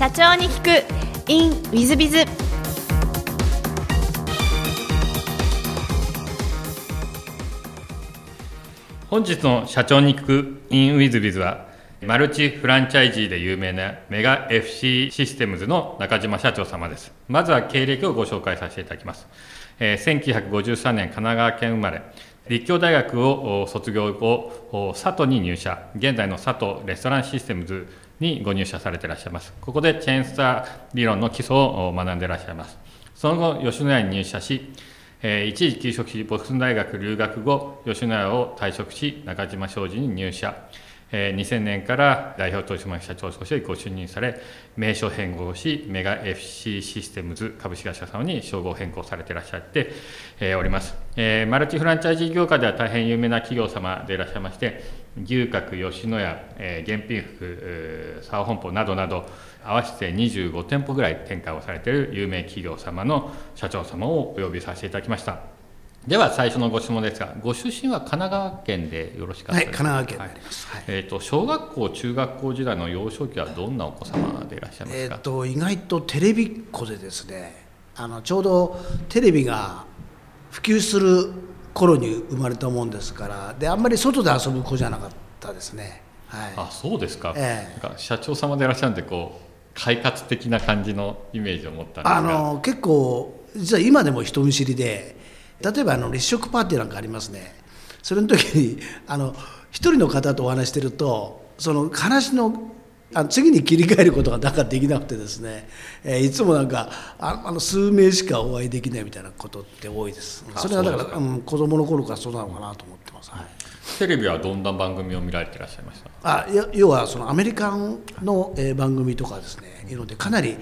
社長に聞く。In ウィズビズ本日の社長に聞く in ウィズビズはマルチフランチャイジーで有名なメガ FC システムズの中島社長様です。まずは経歴をご紹介させていただきます、えー、1953年神奈川県生まれ立教大学を卒業後、佐渡に入社、現在の佐渡レストランシステムズにご入社されていらっしゃいます。ここでチェーンスター理論の基礎を学んでいらっしゃいます。その後、吉野家に入社し、え、一時休職し、ボストン大学留学後、吉野家を退職し、中島商事に入社。え、2000年から代表取締役社長としてご就任され、名称変更し、メガ FC システムズ株式会社様に称号変更されていらっしゃって、え、おります、え。マルチフランチャイズ業界では大変有名な企業様でいらっしゃいまして、牛角、吉野家、えー、原品服、沢本舗などなど、合わせて25店舗ぐらい展開をされている有名企業様の社長様をお呼びさせていただきました。では最初のご質問ですが、ご出身は神奈川県でよろしかったですか？はい、神奈川県であります。はい、えっ、ー、と小学校中学校時代の幼少期はどんなお子様でいらっしゃいますか？えっ、ー、と意外とテレビっ子でですね、あのちょうどテレビが普及する頃に生まれたもんですから、であんまり外で遊ぶ子じゃなかったですね。はい。あ、そうですか。えー、なんか社長様でいらっしゃるんでこう快活的な感じのイメージを持ったんですが。あの結構実は今でも人見知りで。例えばあの立食パーティーなんかありますねそれの時にあの一人の方とお話してるとその話のあの次に切り替えることがなかできなくてですね、えー、いつもなんかああの数名しかお会いできないみたいなことって多いです。それはだからうん、子供の頃からそうなのかなと思ってます、はい、テレビはどんな番組を見られていらっしゃいました？あ要はそのアメリカンの、えー、番組とかですねいうのでかなり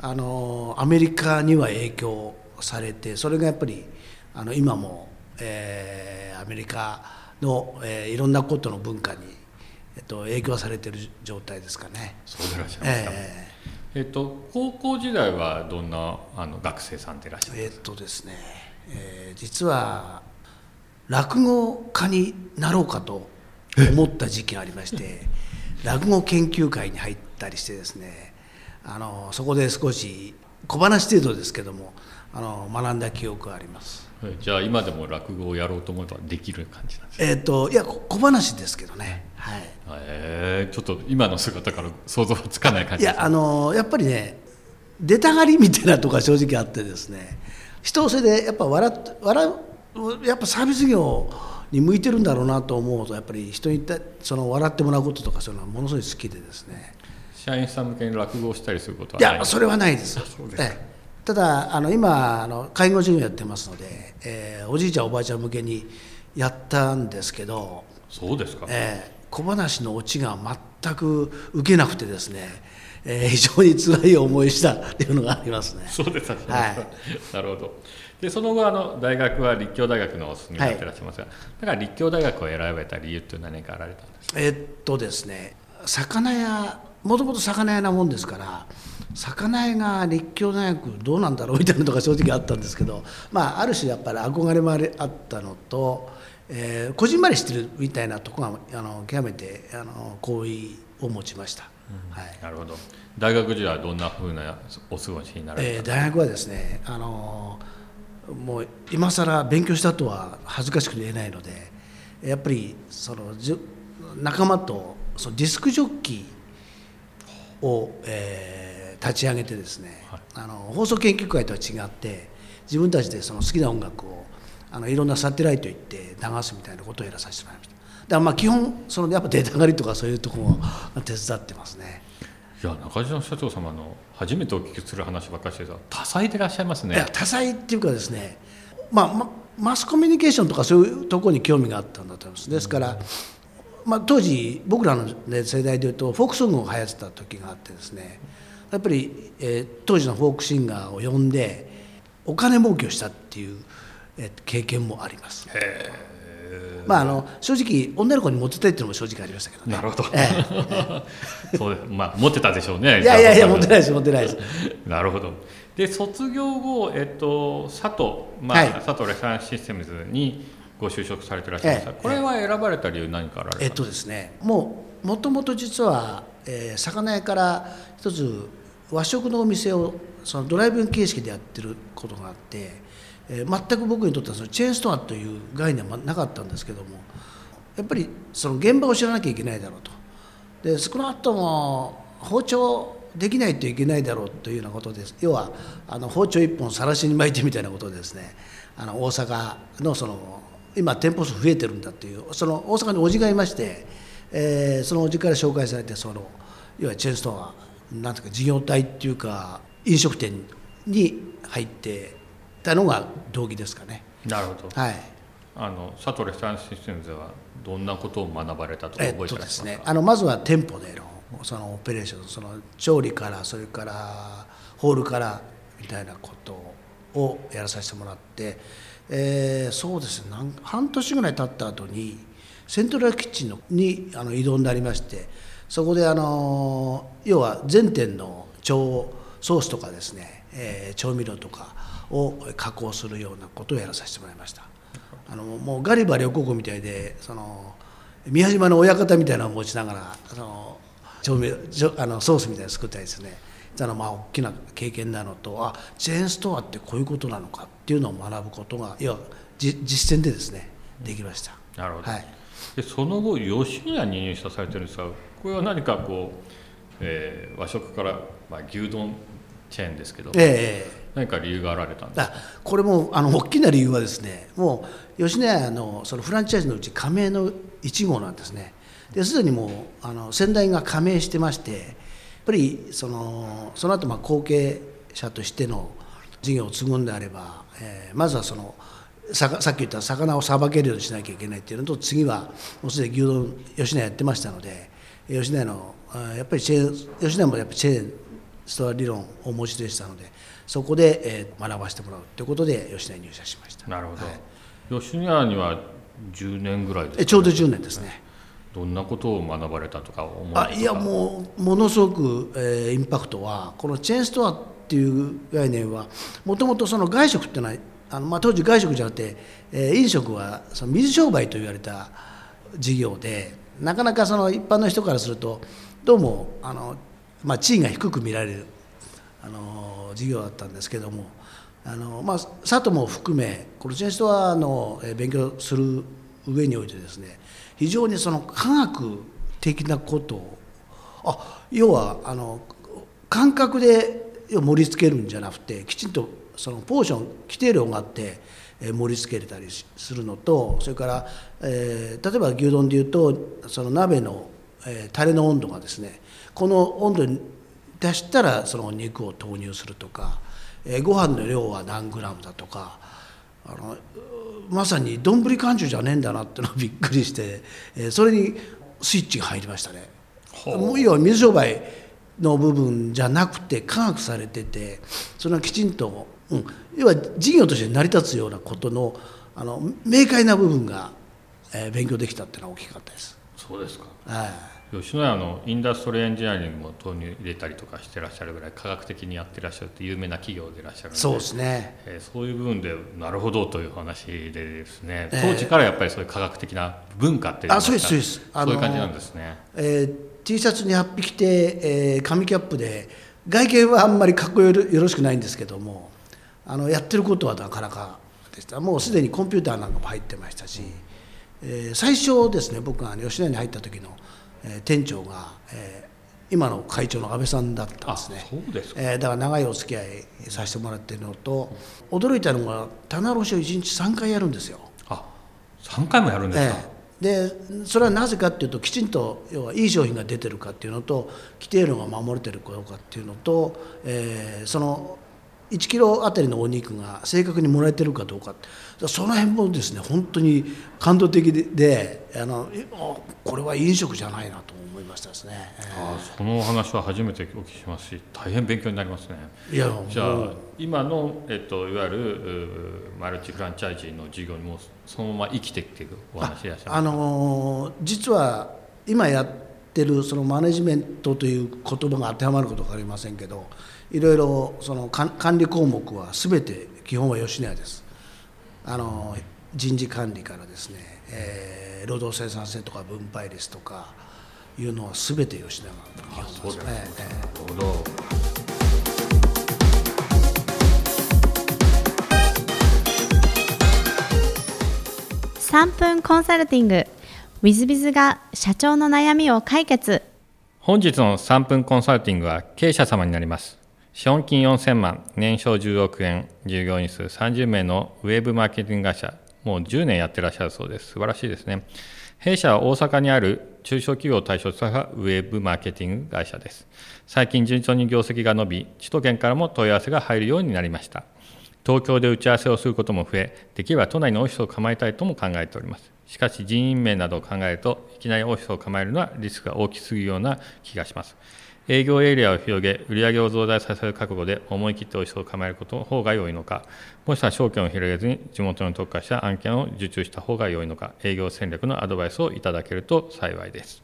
あのアメリカには影響されてそれがやっぱりあの今も、えー、アメリカの、えー、いろんなことの文化に、えっと、影響されている状態ですかね。そうでいらっしゃいますか、えー、えっと、高校時代はどんなあの学生さんでいらっしゃいますえっとですね、えー、実は落語家になろうかと思った時期がありまして落語研究会に入ったりしてですねあのそこで少し小話程度ですけどもあの学んだ記憶があります。じゃあ今でも落語をやろうと思えばできる感じなんですか。えっ、といや小話ですけどね。はい。えー、ちょっと今の姿から想像つかない感じ、ね、いやあのやっぱりね出たがりみたいなとこ正直あってですね。人それでやっぱ笑っ笑うやっぱサービス業に向いてるんだろうなと思うとやっぱり人にその笑ってもらうこととかそういうのはものすごい好きでですね。社員さん向けに落語をしたりすることはいやそれはないです。そうですええただあの今あの介護事業やってますので、えー、おじいちゃんおばあちゃん向けにやったんですけどそうですか、えー、小話のオチが全く受けなくてですね、えー、非常に辛い思いしたっていうのがありますね。そうですはい、なるほど。でその後あの大学は立教大学のお進みになってらっしゃいますが、はい、だから立教大学を選ばれた理由っていうのは何かあられたんですか？えっとですね魚屋もともと魚屋なもんですから魚屋が立教大学どうなんだろうみたいなのが正直あったんですけど、まあ、ある種やっぱり憧れもあったのと、えー、こじんまりしてるみたいなとこがあの極めてあの好意を持ちました、うん、はい、なるほど。大学時代はどんなふうなお過ごしになられた、えー、大学はですねあのもう今更勉強したとは恥ずかしく言えないのでやっぱりその仲間とそのディスクジョッキーを、えー立ち上げてですね、はい、あの放送研究会とは違って自分たちでその好きな音楽をあのいろんなサテライト行って流すみたいなことをやらさせてもらいました。だからまあ基本そのやっぱデータ狩りとかそういうところも 手伝ってますね。いや中島社長様の初めてお聞きする話ばっかりです多彩でいらっしゃいますね。いや多彩っていうかですねまあ、ま、マスコミュニケーションとかそういうところに興味があったんだと思います。ですから、まあ、当時僕らの、ね、世代でいうとフォークソングが流行ってた時があってですねやっぱり、えー、当時のフォークシンガーを呼んでお金儲けをしたっていう、えー、経験もあります。まああの正直女の子にモテたいっていうのも正直ありましたけどね。なるほど。ええ、そうまあモテたでしょうね。いやいやいやモテないですモテないです。なるほど。で卒業後えっと佐藤まあ、はい、佐藤レサンシステムズにご就職されてらっしゃいました。ええ、これは選ばれた理由何かあら？れえっとですねもうもともと実は、えー、魚屋から一つ和食のお店をそのドライブイン形式でやってることがあって、えー全く僕にとってはそのチェーンストアという概念はなかったんですけどもやっぱりその現場を知らなきゃいけないだろうと。で少なくとも包丁できないといけないだろうというようなことです。要はあの包丁一本さらしに巻いてみたいなことですね。あの大阪のその今店舗数増えてるんだっていうその大阪におじがいまして、えーそのおじから紹介されてその要はチェーンストアなんていうか事業体っていうか飲食店に入ってたのが動機ですかね。なるほど。はい。あの佐藤レストランシステムズではどんなことを学ばれたと覚えてっとですねらっしゃいますか、あのまずは店舗でのそのオペレーションその調理からそれからホールからみたいなことをやらさせてもらって、えーそうですね半年ぐらい経った後にセントラルキッチンのにあの移動になりましてそこであの要は全店の調ソースとかですね、えー調味料とかを加工するようなことをやらさせてもらいました。あのもうガリバー旅行みたいでその宮島の親方みたいなのを持ちながらその調味あのソースみたいなの作ったりですねあのまあ大きな経験なのとあチェーンストアってこういうことなのかっていうのを学ぶことが要はじ実践でですねできました。なるほど、はいでその後吉野家に入社されてるんですがこれは何かこう、えー和食から、まあ、牛丼チェーンですけど、ええ何か理由があられたんですこれもあの大きな理由はですねもう吉野家のそのフランチャイズのうち加盟の1号なんですね。ですでにもうあの先代が加盟してましてやっぱりそのその後まあ後継者としての事業を継ぐんであれば、えーまずはそのさかさっき言った魚をさばけるようにしなきゃいけないっていうのと次はもうすでに牛丼吉野家やってましたので吉野家のやっぱりチェーン吉野家もやっぱりチェーンストア理論をお持ちでしたのでそこで、えー学ばせてもらうということで吉野家に入社しました。なるほど、はい。吉野家には10年ぐらいですかえちょうど10年ですね。どんなことを学ばれたとか思あいやもうものすごく、えーインパクトはこのチェーンストアっていう概念はもともとその外食っていうのはあの、まあ、当時外食じゃなくて、えー飲食はその水商売と言われた事業でなかなかその一般の人からするとどうもあの、まあ、地位が低く見られるあの事業だったんですけどもあの、まあ、佐藤も含めこのチェンストアの勉強する上においてですね非常にその科学的なことをあ要はあの感覚で盛り付けるんじゃなくてきちんとそのポーション規定量があって盛り付けれたりしするのとそれから、えー例えば牛丼でいうとその鍋の、えータレの温度がですねこの温度に達したらその肉を投入するとか、えーご飯の量は何グラムだとかあのまさにどんぶり勘定じゃねえんだなってのをびっくりして、えーそれにスイッチが入りましたね。もう要は水商売の部分じゃなくて科学されててそれはきちんと、うん、要は事業として成り立つようなことのあの明快な部分が、えー勉強できたっていうのは大きかったです。そうですか。はい。吉野家のインダストリーエンジニアリングも投入入れたりとかしてらっしゃるぐらい科学的にやってらっしゃるって有名な企業でいらっしゃるのでそうですね。えーそういう部分でなるほどという話でですね。えー。当時からやっぱりそういう科学的な文化っていいますかあそうですそうです。そういう感じなんですね。えー T シャツに8匹着て、えー紙キャップで外見はあんまりかっこよろしくないんですけどもあのやってることはなかなかでした。もうすでにコンピューターなんかも入ってましたし、えー最初ですね僕が吉野家に入った時の、えー店長が、えー今の会長の安倍さんだったんあですね。そうですか。えーだから長いお付き合いさせてもらってるのと驚いたのが棚卸しを1日3回やるんですよ。あ3回もやるんですか、ええでそれはなぜかっていうときちんと要はいい商品が出てるかっていうのと規定量が守れてるかどうかっていうのと、えーその1キロあたりのお肉が正確にもらえてるかどうか。その辺もですね本当に感動的でであのこれは飲食じゃないなと思いましたですね。あそのお話は初めてお聞きしますし大変勉強になりますね。いやじゃあ今の、えっと、いわゆるマルチフランチャイジーの事業にもそのまま生きてきているお話でいらっしゃいますあのー実は今やってるそのマネジメントという言葉が当てはまることかありませんけどいろいろその管理項目は全て基本は吉野家です。あの人事管理からですね、えー、労働生産性とか分配率とかいうのは全て吉永が基本ですね。なるほど。3分コンサルティング。ウィズビズが社長の悩みを解決。本日の3分コンサルティングは経営者様になります。資本金4000万年商10億円従業員数30名のウェブマーケティング会社もう10年やってらっしゃるそうです素晴らしいですね弊社は大阪にある中小企業を対象としたウェブマーケティング会社です最近順調に業績が伸び首都圏からも問い合わせが入るようになりました東京で打ち合わせをすることも増え、できれば都内にオフィスを構えたいとも考えております。しかし人員面などを考えると、いきなりオフィスを構えるのはリスクが大きすぎるような気がします。営業エリアを広げ、売上を増大させる覚悟で思い切っておいしそうを構えることの方が良いのか、もしくは証券を広げずに地元に特化した案件を受注した方が良いのか、営業戦略のアドバイスをいただけると幸いです。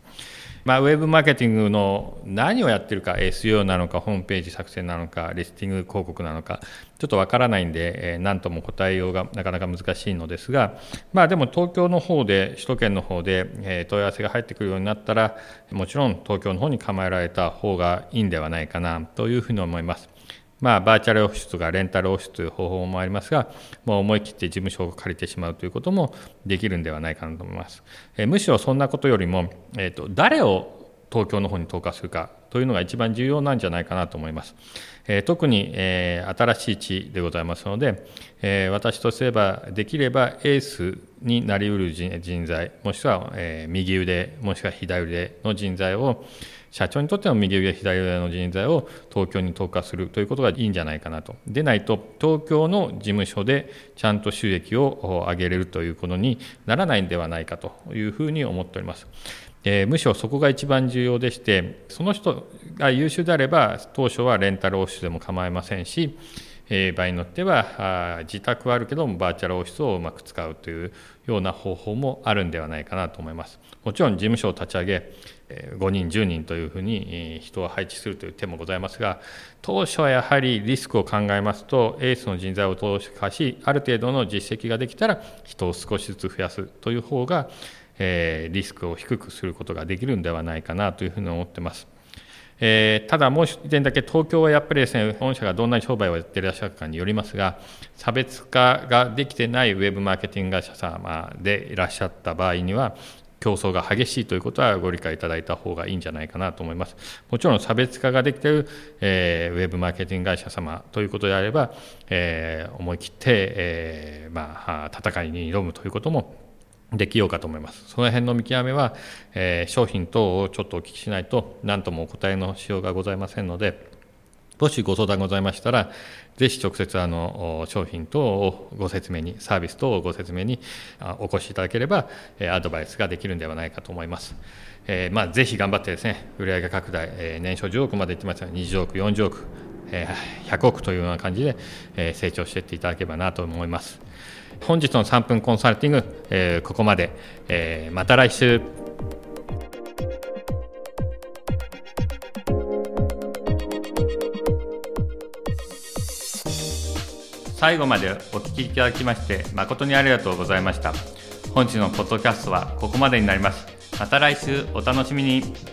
まあ、ウェブマーケティングの何をやってるか SEO なのかホームページ作成なのかリスティング広告なのかちょっとわからないんで、えー、何とも答えようがなかなか難しいのですが、まあ、でも東京の方で首都圏の方で、えー、問い合わせが入ってくるようになったらもちろん東京の方に構えられた方がいいんではないかなというふうに思います。まあ、バーチャルオフィスとかレンタルオフィスという方法もありますが、もう思い切って事務所を借りてしまうということもできるんではないかなと思います。えむしろそんなことよりも、えーと、誰を東京の方に投下するかというのが一番重要なんじゃないかなと思います。えー、特に、えー、新しい地でございますので、えー、私とすればできればエースになりうる人材もしくは、え右腕もしくは左腕の人材を社長にとっての右上左上の人材を東京に投下するということがいいんじゃないかなと。でないと、東京の事務所でちゃんと収益を上げれるということにならないんではないかというふうに思っております。えー、むしろそこが一番重要でして、その人が優秀であれば、当初はレンタルオフィスでも構いませんし、え、場合によっては自宅はあるけどもバーチャルオフィスをうまく使うというような方法もあるんではないかなと思います。もちろん事務所を立ち上げ、5人、10人というふうに人を配置するという手もございますが、当初はやはりリスクを考えますと、エースの人材を投資化し、ある程度の実績ができたら、人を少しずつ増やすという方が、リスクを低くすることができるんではないかなというふうに思ってます。えー、ただもう一点だけ東京はやっぱりですね本社がどんな商売をやっていらっしゃるかによりますが差別化ができてないウェブマーケティング会社様でいらっしゃった場合には競争が激しいということはご理解いただいた方がいいんじゃないかなと思います。もちろん差別化ができている、えー、ウェブマーケティング会社様ということであれば、えー、思い切って、えー、まあ、戦いに挑むということもできようかと思います。その辺の見極めは、えー、商品等をちょっとお聞きしないと何ともお答えのしようがございませんので、もしご相談ございましたら、ぜひ直接あの商品等をご説明に、サービス等をご説明にお越しいただければ、アドバイスができるんではないかと思います。えー、まあ、ぜひ頑張ってですね、売上拡大、えー、年商10億までいってますが、20億、40億、え、100億というような感じで、え、成長していっていただければなと思います。本日の3分コンサルティング、えー、ここまで、えー、また来週。最後までお聞きいただきまして誠にありがとうございました。本日のポッドキャストはここまでになります。また来週。お楽しみに。